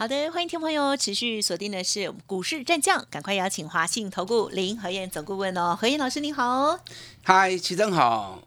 好的，欢迎听朋友持续锁定的是股市战将，赶快邀请华信投顾林和燕总顾问哦，何燕老师您好。嗨，齐正好。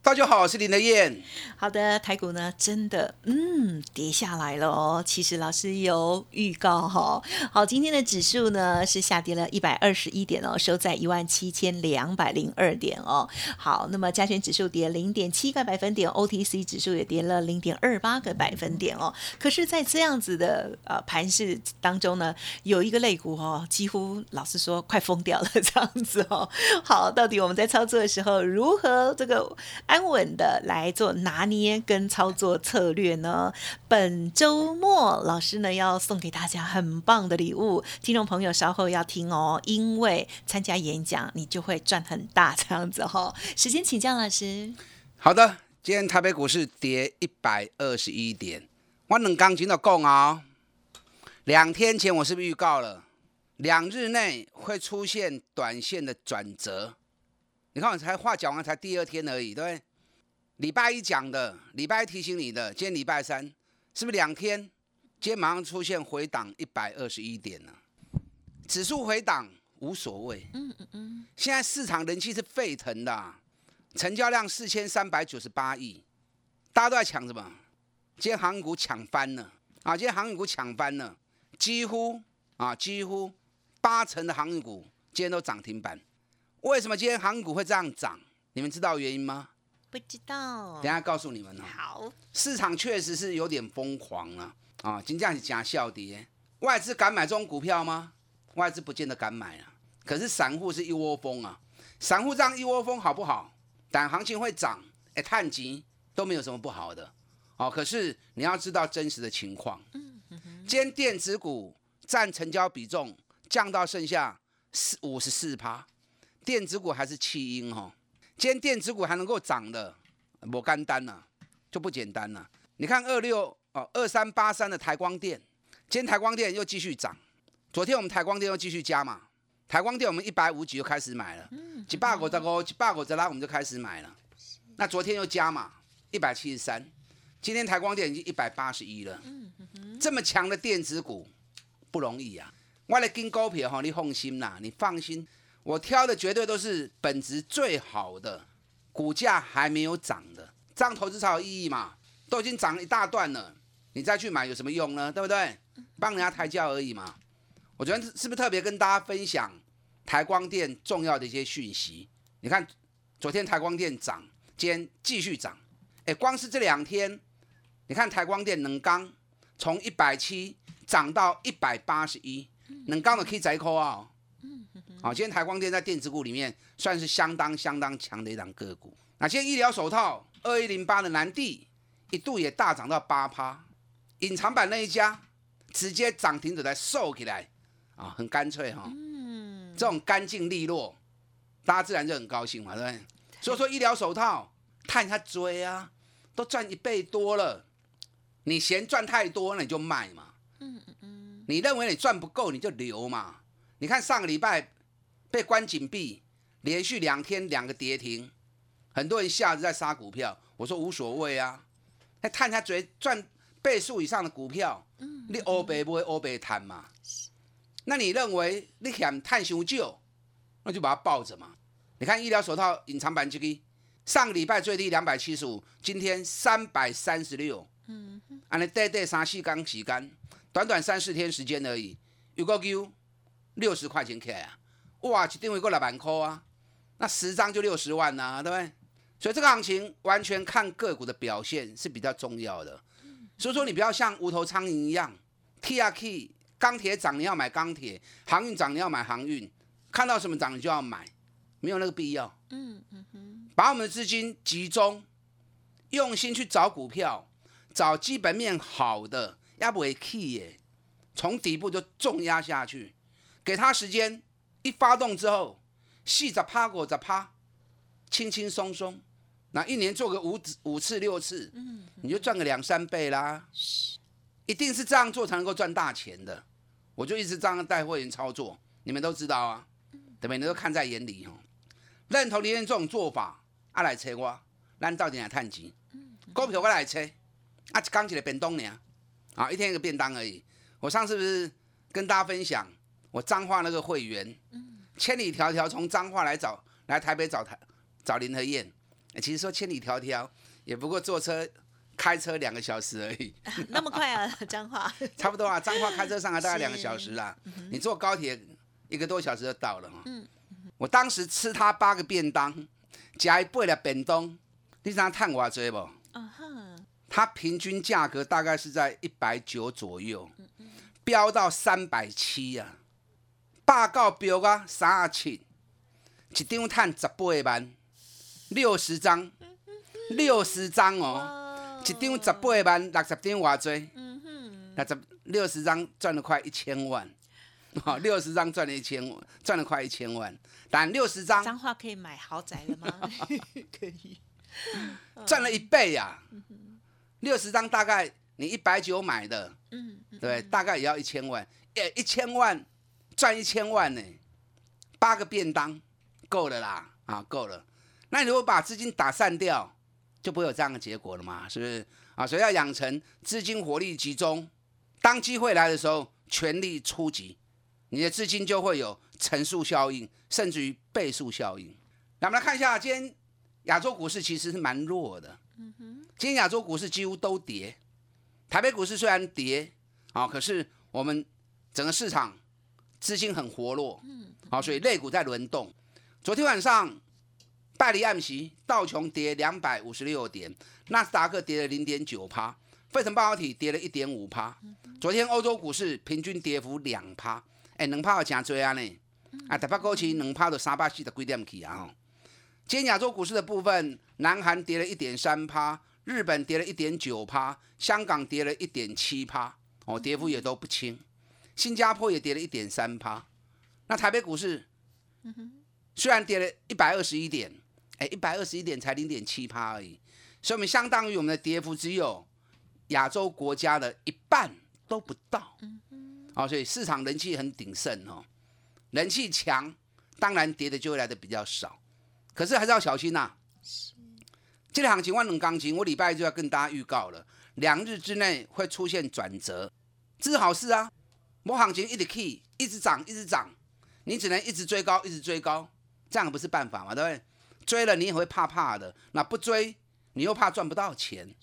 大家好，我是林德燕。好的，台股呢真的嗯跌下来了哦。其实老师有预告哈。好，今天的指数呢是下跌了一百二十一点哦，收在一万七千两百零二点哦。好，那么加权指数跌零点七个百分点，OTC 指数也跌了零点二八个百分点哦。可是，在这样子的呃盘势当中呢，有一个类股哦，几乎老实说快疯掉了这样子哦。好，到底我们在操作的时候如何这个？安稳的来做拿捏跟操作策略呢？本周末老师呢要送给大家很棒的礼物，听众朋友稍后要听哦，因为参加演讲你就会赚很大这样子哈。时间请教老师。好的，今天台北股市跌一百二十一点，我冷钢琴的讲啊，两天前我是不是预告了，两日内会出现短线的转折？你看，我才话讲完才第二天而已，对不对？礼拜一讲的，礼拜一提醒你的，今天礼拜三，是不是两天？今天马上出现回档一百二十一点了，指数回档无所谓。嗯嗯嗯。现在市场人气是沸腾的，成交量四千三百九十八亿，大家都在抢什么？今天航股抢翻了啊！今天航股抢翻了，几乎啊，几乎八成的航运股今天都涨停板。为什么今天航股会这样涨？你们知道原因吗？不知道。等下告诉你们哦。好。市场确实是有点疯狂了啊！金价是假笑跌，外资敢买这种股票吗？外资不见得敢买啊。可是散户是一窝蜂啊。散户这样一窝蜂好不好？但行情会涨，哎，探级都没有什么不好的。哦，可是你要知道真实的情况。嗯嗯今天电子股占成交比重降到剩下四五十四趴。电子股还是弃婴哈，今天电子股还能够涨的，我干单了，就不简单了。你看二六哦，二三八三的台光电，今天台光电又继续涨。昨天我们台光电又继续加嘛，台光电我们一百五几就开始买了，几百股在高几百股在拉我们就开始买了。那昨天又加嘛，一百七十三，今天台光电已经一百八十一了。这么强的电子股不容易啊！我来跟股票哈，你放心啦，你放心。我挑的绝对都是本质最好的，股价还没有涨的，这样投资才有意义嘛？都已经涨了一大段了，你再去买有什么用呢？对不对？帮人家抬轿而已嘛。我觉得是不是特别跟大家分享台光电重要的一些讯息？你看，昨天台光电涨，今天继续涨。哎，光是这两天，你看台光电能刚从一百七涨到一百八十一，能刚的可以摘扣啊。好，今天台光电在电子股里面算是相当相当强的一档个股。那今天医疗手套二一零八的南地一度也大涨到八趴，隐藏版那一家直接涨停都在瘦起来，啊，很干脆哈。嗯，这种干净利落，大家自然就很高兴嘛，对不对？所以说医疗手套看他追啊，都赚一倍多了，你嫌赚太多，那你就卖嘛。嗯嗯嗯，你认为你赚不够，你就留嘛。你看上个礼拜。被关紧闭，连续两天两个跌停，很多人下着在杀股票。我说无所谓啊，那探下嘴赚倍数以上的股票，你欧白不会欧白贪嘛？那你认为你想探熊救，那就把它抱着嘛。你看医疗手套隐藏版这个，上个礼拜最低两百七十五，今天三百三十六。嗯，安尼短短三四刚洗干，短短三四天时间而已，有个 Q 六十块钱起来啊。哇，一定会过来万块啊！那十张就六十万呐，对不对？所以这个行情完全看个股的表现是比较重要的。所以说你不要像无头苍蝇一样 t 啊 k 钢铁涨你要买钢铁，航运涨你要买航运，看到什么涨你就要买，没有那个必要。嗯嗯哼，把我们的资金集中，用心去找股票，找基本面好的，要不为 key 耶，从底部就重压下去，给他时间。一发动之后，细着趴，果着趴，轻轻松松，那一年做个五五次六次，嗯，你就赚个两三倍啦。一定是这样做才能够赚大钱的。我就一直这样带会员操作，你们都知道啊，对不对？你都看在眼里哦。认同林燕这种做法，啊来车我，咱到底来探钱？股票我来车，啊刚起来便当呢，啊一天一个便当而已。我上次不是跟大家分享，我彰化那个会员，千里迢迢从彰化来找来台北找台找林和燕，其实说千里迢迢也不过坐车。开车两个小时而已，那么快啊？彰化 差不多啊，彰化开车上来大概两个小时啦。你坐高铁一个多小时就到了嘛。嗯，我当时吃他八个便当，加一八粒便当，你知道探我追不？嗯哼，它平均价格大概是在一百九左右，飙到三百七啊！报告标啊，三啊七，一张赚十八万，六十张，六十张哦。一张十八万，六十张偌济？嗯哼，六十六十张赚了快一千万，好，六十张赚了一千万，赚了快一千万。但六十张，脏话可以买豪宅了吗？可以，赚了一倍呀。六十张大概你一百九买的，嗯，对，大概也要一千万，也，一千万赚一千万呢，八个便当够了啦，啊，够了。那你如果把资金打散掉？就不会有这样的结果了嘛？是不是啊？所以要养成资金火力集中，当机会来的时候全力出击，你的资金就会有乘数效应，甚至于倍数效应。那我们来看一下，今天亚洲股市其实是蛮弱的。嗯哼，今天亚洲股市几乎都跌，台北股市虽然跌啊，可是我们整个市场资金很活络。嗯，好，所以类股在轮动。昨天晚上。拜离暗时，道琼跌两百五十六点，纳斯达克跌了零点九趴，费城半导体跌了一点五趴。昨天欧洲股市平均跌幅两趴，哎，两趴有真多啊呢。啊，台北股市两趴都三百四十几点去啊吼。今天亚洲股市的部分，南韩跌了一点三趴，日本跌了一点九趴，香港跌了一点七趴，哦，跌幅也都不轻。新加坡也跌了一点三趴。那台北股市，虽然跌了一百二十一点。哎，一百二十一点才零点七趴而已，所以我们相当于我们的跌幅只有亚洲国家的一半都不到。嗯哦，所以市场人气很鼎盛哦，人气强，当然跌的就会来的比较少。可是还是要小心呐。这个行情万能钢琴，我礼拜就要跟大家预告了，两日之内会出现转折，这是好事啊。某行情一直 key，一直涨，一直涨，你只能一直追高，一直追高，这样不是办法嘛，对不对？追了你也会怕怕的，那不追你又怕赚不到钱，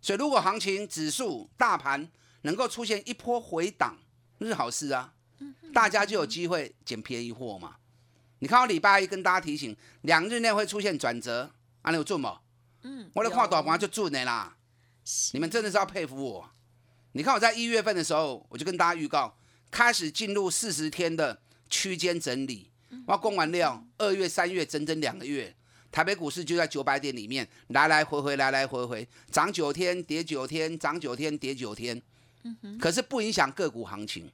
所以如果行情指数大盘能够出现一波回档，那是好事啊，大家就有机会捡便宜货嘛。你看我礼拜一跟大家提醒，两日内会出现转折，啊，你有准不？嗯，我来看大盘就准的啦。你们真的是要佩服我。你看我在一月份的时候，我就跟大家预告，开始进入四十天的区间整理。我供完料，二月、三月整整两个月，台北股市就在九百点里面来来回回，来来回回，涨九天，跌九天，涨九天，跌九天。可是不影响个股行情。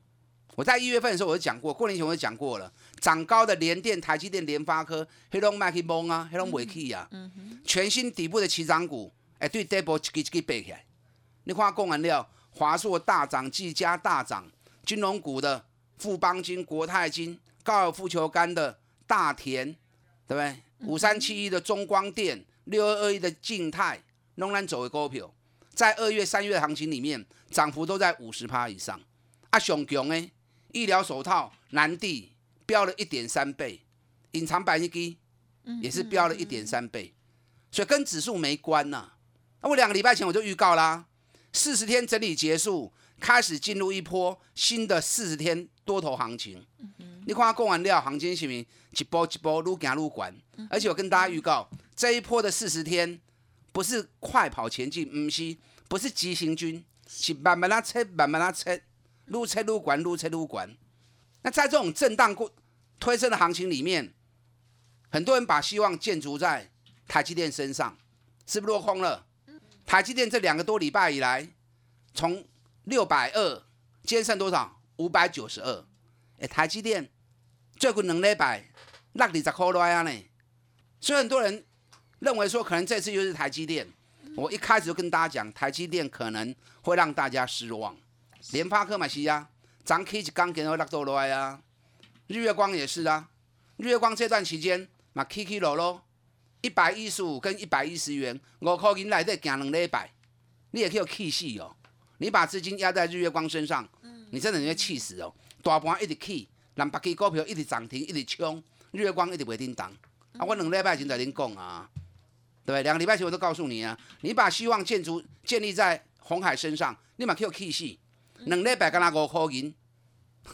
我在一月份的时候我就讲过，过年前我就讲过了，涨高的联电、台积电、联发科，黑龙麦克蒙啊，黑龙尾气啊，全新底部的起涨股，哎，对 double 一个一个背起来。你看供完料，华硕大涨，技嘉大涨，金融股的富邦金、国泰金。高尔夫球杆的大田，对不对？五三七一的中光电，六二二一的静态，仍然走的股票，在二月、三月的行情里面，涨幅都在五十趴以上。啊，熊强诶？医疗手套南地飙了一点三倍，隐藏版一机也是飙了一点三倍，所以跟指数没关呐。那我两个礼拜前我就预告啦，四十天整理结束，开始进入一波新的四十天多头行情。你看，供完料，行情是咪一波一波愈行愈管？而且我跟大家预告，这一波的四十天不是快跑前进，唔是，不是急行军，是慢慢拉测，慢慢拉测，愈测愈管，愈测愈管。那在这种震荡过推升的行情里面，很多人把希望建筑在台积电身上，是不是落空了？台积电这两个多礼拜以来，从六百二，今天剩多少？五百九十二。哎，台积电最近两礼拜落二十块来啊呢，所以很多人认为说，可能这次又是台积电。我一开始就跟大家讲，台积电可能会让大家失望。联发科嘛是啊，涨 K 一刚给到落到来啊。日月光也是啊，日月光这段期间嘛 K K 落落，一百一十五跟一百一十元，五块银来得行两礼拜，你也可以气死哦。你把资金压在日月光身上，你真的会气死哦。大盘一直起，南北基股票一直涨停，一直冲，日月光一直袂叮当。啊，我两礼拜前在恁讲啊。对，两个礼拜前我都告诉你啊，你把希望建筑建立在红海身上，立马 Q K 系，两礼拜干那五块银，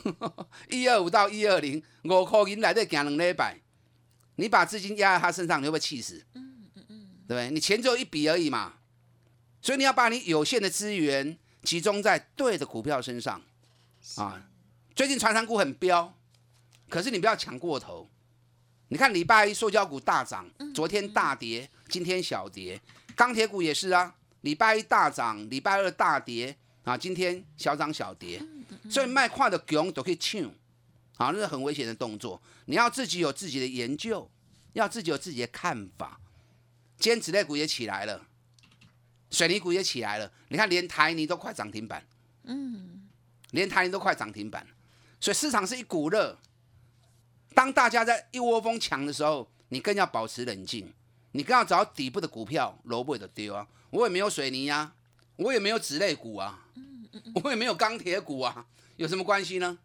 一二五到一二零，五块银来得行两礼拜，你把资金压在他身上，你会不会气死？嗯嗯嗯，对不对？你钱只有一笔而已嘛，所以你要把你有限的资源集中在对的股票身上啊。最近传产股很飙，可是你不要抢过头。你看礼拜一塑胶股大涨，昨天大跌。今天小跌，钢铁股也是啊。礼拜一大涨，礼拜二大跌啊。今天小涨小跌，所以卖矿的熊都可以抢，啊，那是很危险的动作。你要自己有自己的研究，要自己有自己的看法。今天纸类股也起来了，水泥股也起来了。你看，连台泥都快涨停板，嗯，连台泥都快涨停板，所以市场是一股热。当大家在一窝蜂抢的时候，你更要保持冷静。你更要找底部的股票，萝卜的丢啊！我也没有水泥呀，我也没有纸类股啊，我也没有钢铁股啊，有什么关系呢？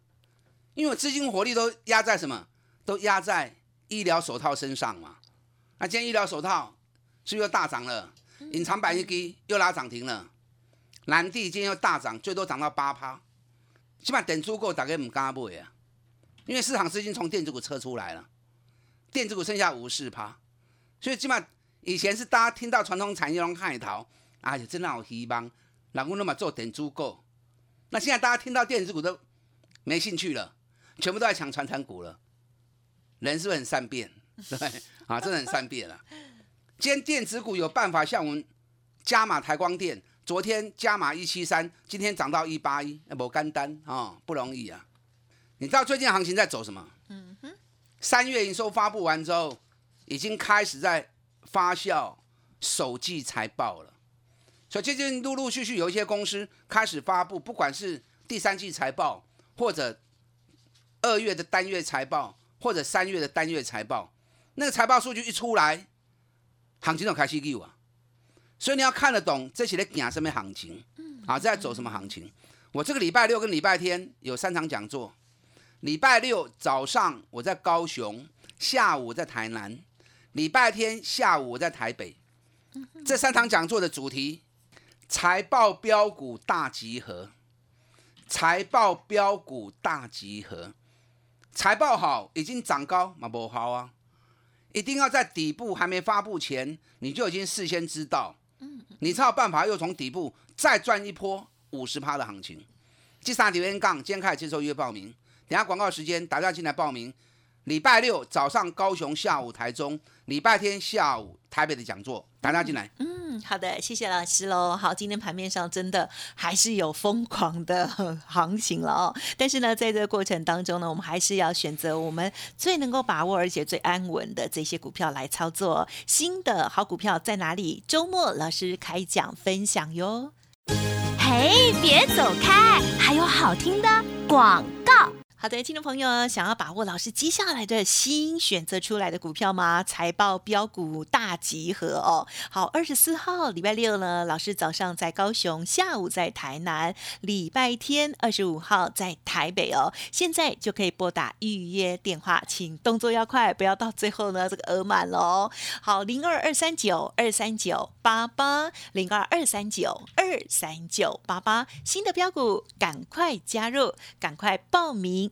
因为资金火力都压在什么？都压在医疗手套身上嘛。那今天医疗手套是不是又大涨了？隐藏版一低又拉涨停了。蓝地今天又大涨，最多涨到八趴。起码等足够，大概唔敢买啊，因为市场资金从电子股撤出来了，电子股剩下五四趴。所以起码以前是大家听到传统产业拢害逃，哎呀，真的好希望，然后那么做等足够。那现在大家听到电子股都没兴趣了，全部都在抢传产股了。人是不是很善变？对，啊，真的很善变了。今天电子股有办法像我们加码台光电，昨天加码一七三，今天涨到一八一，那不干单啊，不容易啊。你知道最近行情在走什么？嗯哼。三月营收发布完之后。已经开始在发酵首季财报了，所以最近陆陆续续有一些公司开始发布，不管是第三季财报，或者二月的单月财报，或者三月的单月财报，那个财报数据一出来，行情就开始溜啊。所以你要看得懂这些的讲什么行情，啊，在走什么行情。我这个礼拜六跟礼拜天有三场讲座，礼拜六早上我在高雄，下午在台南。礼拜天下午我在台北，这三场讲座的主题：财报标股大集合。财报标股大集合，财报好已经涨高嘛不好啊！一定要在底部还没发布前，你就已经事先知道，你才有办法又从底部再赚一波五十趴的行情。第三留言杠，今天开始接受预约报名，等下广告时间打电话进来报名。礼拜六早上高雄，下午台中；礼拜天下午台北的讲座，大家进来。嗯，好的，谢谢老师喽。好，今天盘面上真的还是有疯狂的行情了哦。但是呢，在这个过程当中呢，我们还是要选择我们最能够把握而且最安稳的这些股票来操作。新的好股票在哪里？周末老师开讲分享哟。嘿，别走开，还有好听的广告。好的，听众朋友，想要把握老师接下来的新选择出来的股票吗？财报标股大集合哦。好，二十四号礼拜六呢，老师早上在高雄，下午在台南，礼拜天二十五号在台北哦。现在就可以拨打预约电话，请动作要快，不要到最后呢这个额满喽。好，零二二三九二三九八八，零二二三九二三九八八，新的标股赶快加入，赶快报名。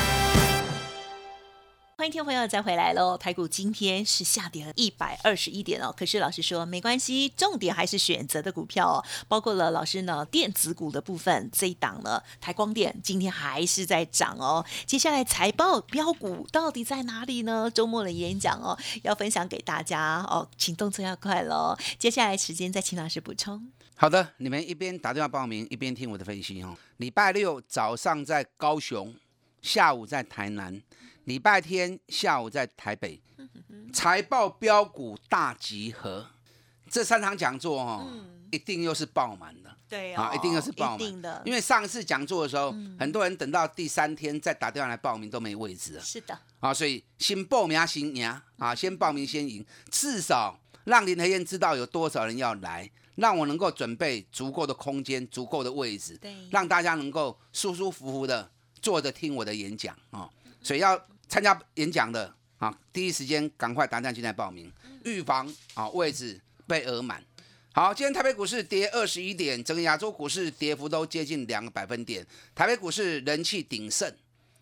欢迎听众朋友再回来喽！台股今天是下跌了一百二十一点哦，可是老师说没关系，重点还是选择的股票哦，包括了老师呢电子股的部分，这一档呢台光电今天还是在涨哦。接下来财报标股到底在哪里呢？周末的演讲哦，要分享给大家哦，请动作要快喽。接下来时间再请老师补充。好的，你们一边打电话报名，一边听我的分析哦。礼拜六早上在高雄，下午在台南。礼拜天下午在台北，财报标股大集合，这三场讲座哦，一定又是爆满的。对啊，一定又是爆满的。因为上次讲座的时候，很多人等到第三天再打电话来报名都没位置了。是的。啊，所以先报名先赢啊，先报名先赢，至少让林和燕知道有多少人要来，让我能够准备足够的空间、足够的位置，对，让大家能够舒舒服服的坐着听我的演讲啊。所以要参加演讲的啊，第一时间赶快打电话进来报名，预防啊位置被额满。好，今天台北股市跌二十一点，整个亚洲股市跌幅都接近两个百分点。台北股市人气鼎盛，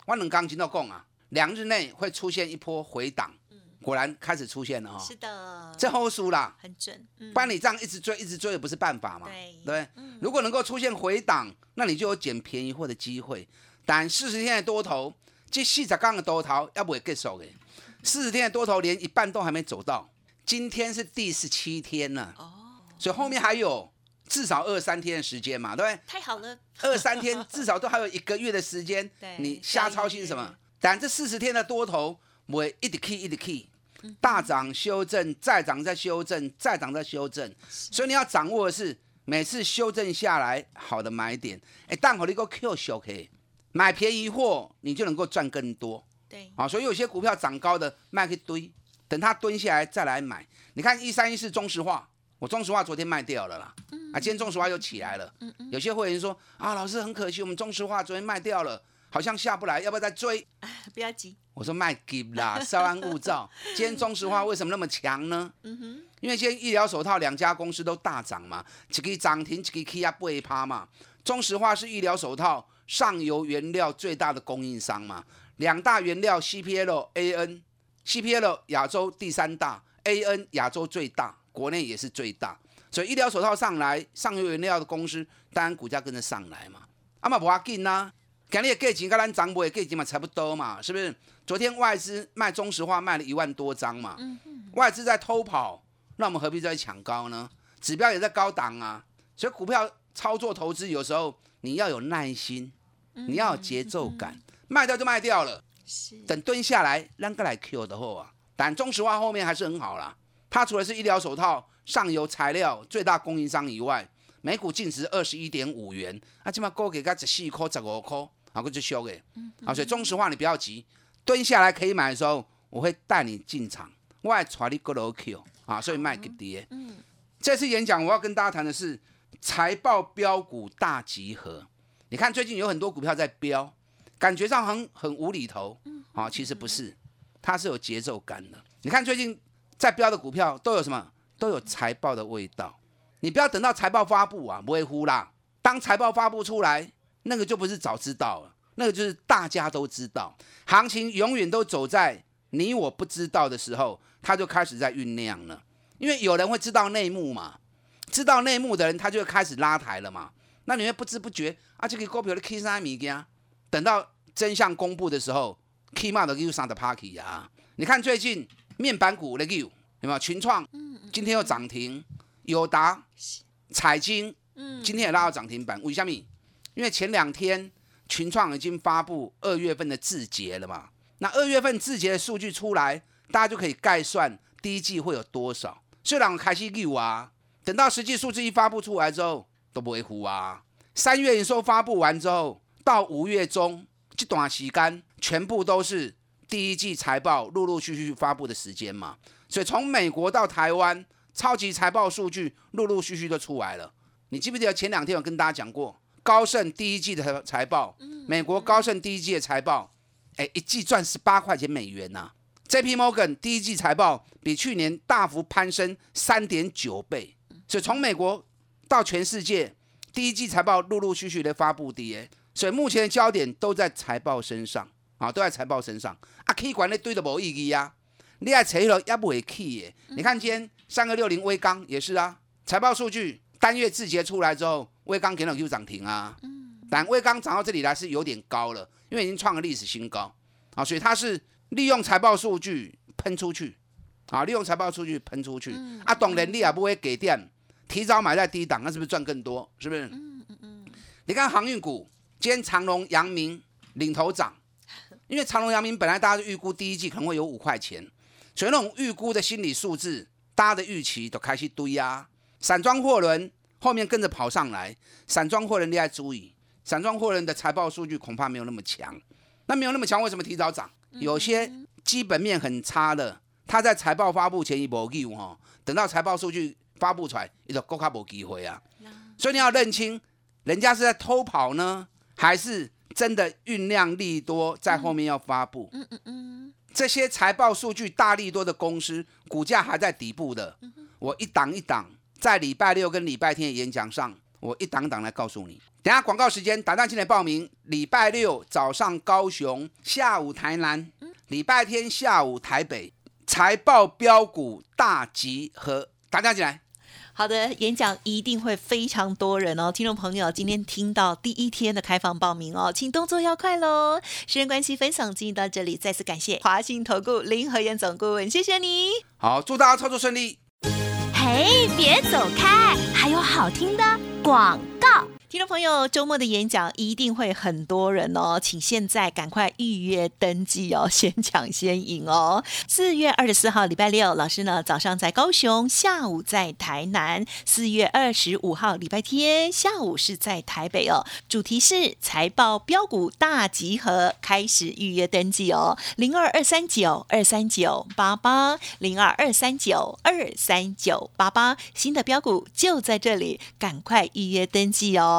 万能钢筋都供啊，两日内会出现一波回档，果然开始出现了哈。是的，这后输啦，很准。不然你这样一直追，一直追也不是办法嘛。对，对。如果能够出现回档，那你就有捡便宜货的机会。但四十天的多头。这四十刚的多头要不会结束的，四十天的多头连一半都还没走到，今天是第十七天了，哦，所以后面还有至少二三天的时间嘛，对不对？太好了，二三天至少都还有一个月的时间，你瞎操心什么？但这四十天的多头会一直 key 一直 key，大涨修正再涨再修正再涨再修正，所以你要掌握的是每次修正下来好的买点，哎，但好你个 Q 小 K。买便宜货，你就能够赚更多。对，啊，所以有些股票涨高的卖一堆，等它蹲下来再来买。你看一三一四中石化，我中石化昨天卖掉了啦，啊，今天中石化又起来了。嗯嗯。有些会员说啊，老师很可惜，我们中石化昨天卖掉了，好像下不来，要不要再追？不要急。我说卖给啦，稍安勿躁。今天中石化为什么那么强呢？嗯哼。因为今天医疗手套两家公司都大涨嘛，一个涨停，一个 K 啊八趴嘛。中石化是医疗手套。上游原料最大的供应商嘛，两大原料 CPL、AN，CPL 亚洲第三大，AN 亚洲最大，国内也是最大，所以医疗手套上来，上游原料的公司当然股价跟着上来嘛。阿嘛不要紧呐，今日价钱跟咱涨的价钱嘛差不多嘛，是不是？昨天外资卖中石化卖了一万多张嘛，外资在偷跑，那我们何必再抢高呢？指标也在高档啊，所以股票操作投资有时候你要有耐心。你要有节奏感，卖掉就卖掉了。等蹲下来，让个来 Q 的后啊。但中石化后面还是很好啦。它除了是医疗手套上游材料最大供应商以外，每股净值二十一点五元，啊，起码高给个十四块、十五块，啊，我就收给。啊，所以中石化你不要急，蹲下来可以买的时候，我会带你进场，我还带你过楼 Q 啊，所以卖给跌。嗯，这次演讲我要跟大家谈的是财报标股大集合。你看最近有很多股票在飙，感觉上很很无厘头，啊，其实不是，它是有节奏感的。你看最近在飙的股票都有什么？都有财报的味道。你不要等到财报发布啊，不会呼啦。当财报发布出来，那个就不是早知道了，那个就是大家都知道。行情永远都走在你我不知道的时候，它就开始在酝酿了。因为有人会知道内幕嘛，知道内幕的人，他就会开始拉抬了嘛。那你会不知不觉啊，这个股票的 K 三米件，等到真相公布的时候，K 码的又上的 Party 啊！你看最近面板股的 U 有没有群创？今天又涨停，友达、彩晶，今天也拉到涨停板。为什么？因为前两天群创已经发布二月份的字节了嘛。那二月份字节的数据出来，大家就可以概算第一季会有多少。虽然开始 U 啊，等到实际数字一发布出来之后。都不会糊啊！三月营收发布完之后，到五月中这段时间，全部都是第一季财报陆陆续续发布的时间嘛。所以从美国到台湾，超级财报数据陆陆续续都出来了。你记不记得前两天我跟大家讲过，高盛第一季的财报，美国高盛第一季的财报，哎，一季赚十八块钱美元呐。J.P. Morgan 第一季财报比去年大幅攀升三点九倍。所以从美国。到全世界，第一季财报陆陆续续的发布，跌，所以目前的焦点都在财报身上。啊，都在财报身上。啊，气管那堆的无意义啊，你爱扯了也不会气耶。你看今天三个六零微钢也是啊，财报数据单月字节出来之后，微钢给了 Q 涨停啊，但微钢涨到这里来是有点高了，因为已经创了历史新高。啊，所以它是利用财报数据喷出去。啊，利用财报数据喷出去。啊，懂能力啊不会给电，提早买在低档，那是不是赚更多？是不是？嗯嗯嗯你看航运股，今天长隆、阳明领头涨，因为长隆、阳明本来大家就预估第一季可能会有五块钱，所以那种预估的心理数字，大家的预期都开始堆啊。散装货轮后面跟着跑上来，散装货轮你要注意，散装货轮的财报数据恐怕没有那么强。那没有那么强，为什么提早涨？有些基本面很差的，它在财报发布前一波机会哈，等到财报数据发布出来，你就更加没机会啊。所以你要认清。人家是在偷跑呢，还是真的酝酿利多在后面要发布？嗯嗯嗯，这些财报数据大利多的公司，股价还在底部的，我一档一档在礼拜六跟礼拜天的演讲上，我一档档来告诉你。等下广告时间，打单进来报名。礼拜六早上高雄，下午台南，礼拜天下午台北，财报标股大集合，打单进来。好的，演讲一定会非常多人哦，听众朋友，今天听到第一天的开放报名哦，请动作要快喽。时间关系，分享进行到这里，再次感谢华信投顾林和燕总顾问，谢谢你。好，祝大家操作顺利。嘿，别走开，还有好听的广告。听众朋友，周末的演讲一定会很多人哦，请现在赶快预约登记哦，先抢先赢哦。四月二十四号礼拜六，老师呢早上在高雄，下午在台南；四月二十五号礼拜天下午是在台北哦。主题是财报标股大集合，开始预约登记哦，零二二三九二三九八八零二二三九二三九八八，新的标股就在这里，赶快预约登记哦